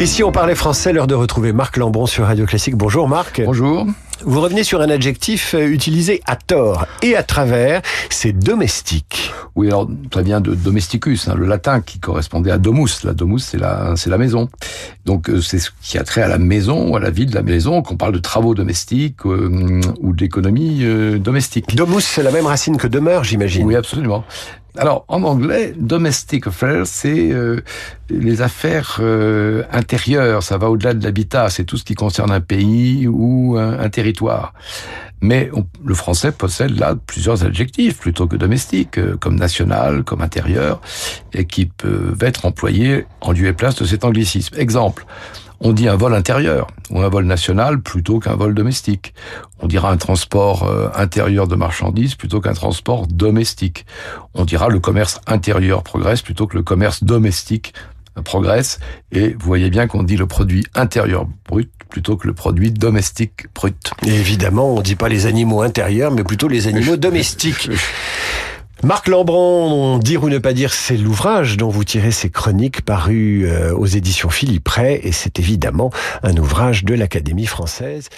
Si on parlait français, l'heure de retrouver Marc Lambron sur Radio Classique. Bonjour Marc. Bonjour. Vous revenez sur un adjectif euh, utilisé à tort et à travers, c'est domestique. Oui, alors ça vient de domesticus, hein, le latin qui correspondait à domus. La domus, c'est la, c'est la maison. Donc euh, c'est ce qui a trait à la maison, à la vie de la maison, qu'on parle de travaux domestiques euh, ou d'économie euh, domestique. Domus, c'est la même racine que demeure, j'imagine. Oui, absolument. Alors, en anglais, domestic affairs, c'est euh, les affaires euh, intérieures. Ça va au-delà de l'habitat. C'est tout ce qui concerne un pays ou un, territoire. Mais le français possède là plusieurs adjectifs plutôt que domestique, euh, comme national, comme intérieur, et qui peuvent être employés en lieu et place de cet anglicisme. Exemple. On dit un vol intérieur ou un vol national plutôt qu'un vol domestique. On dira un transport euh, intérieur de marchandises plutôt qu'un transport domestique. On dira le commerce intérieur progresse plutôt que le commerce domestique euh, progresse. Et vous voyez bien qu'on dit le produit intérieur brut plutôt que le produit domestique brut. Et évidemment, on dit pas les animaux intérieurs, mais plutôt les animaux domestiques. Marc Lambron, Dire ou ne pas dire, c'est l'ouvrage dont vous tirez ces chroniques parues euh, aux éditions Philippe Ray, et c'est évidemment un ouvrage de l'Académie française.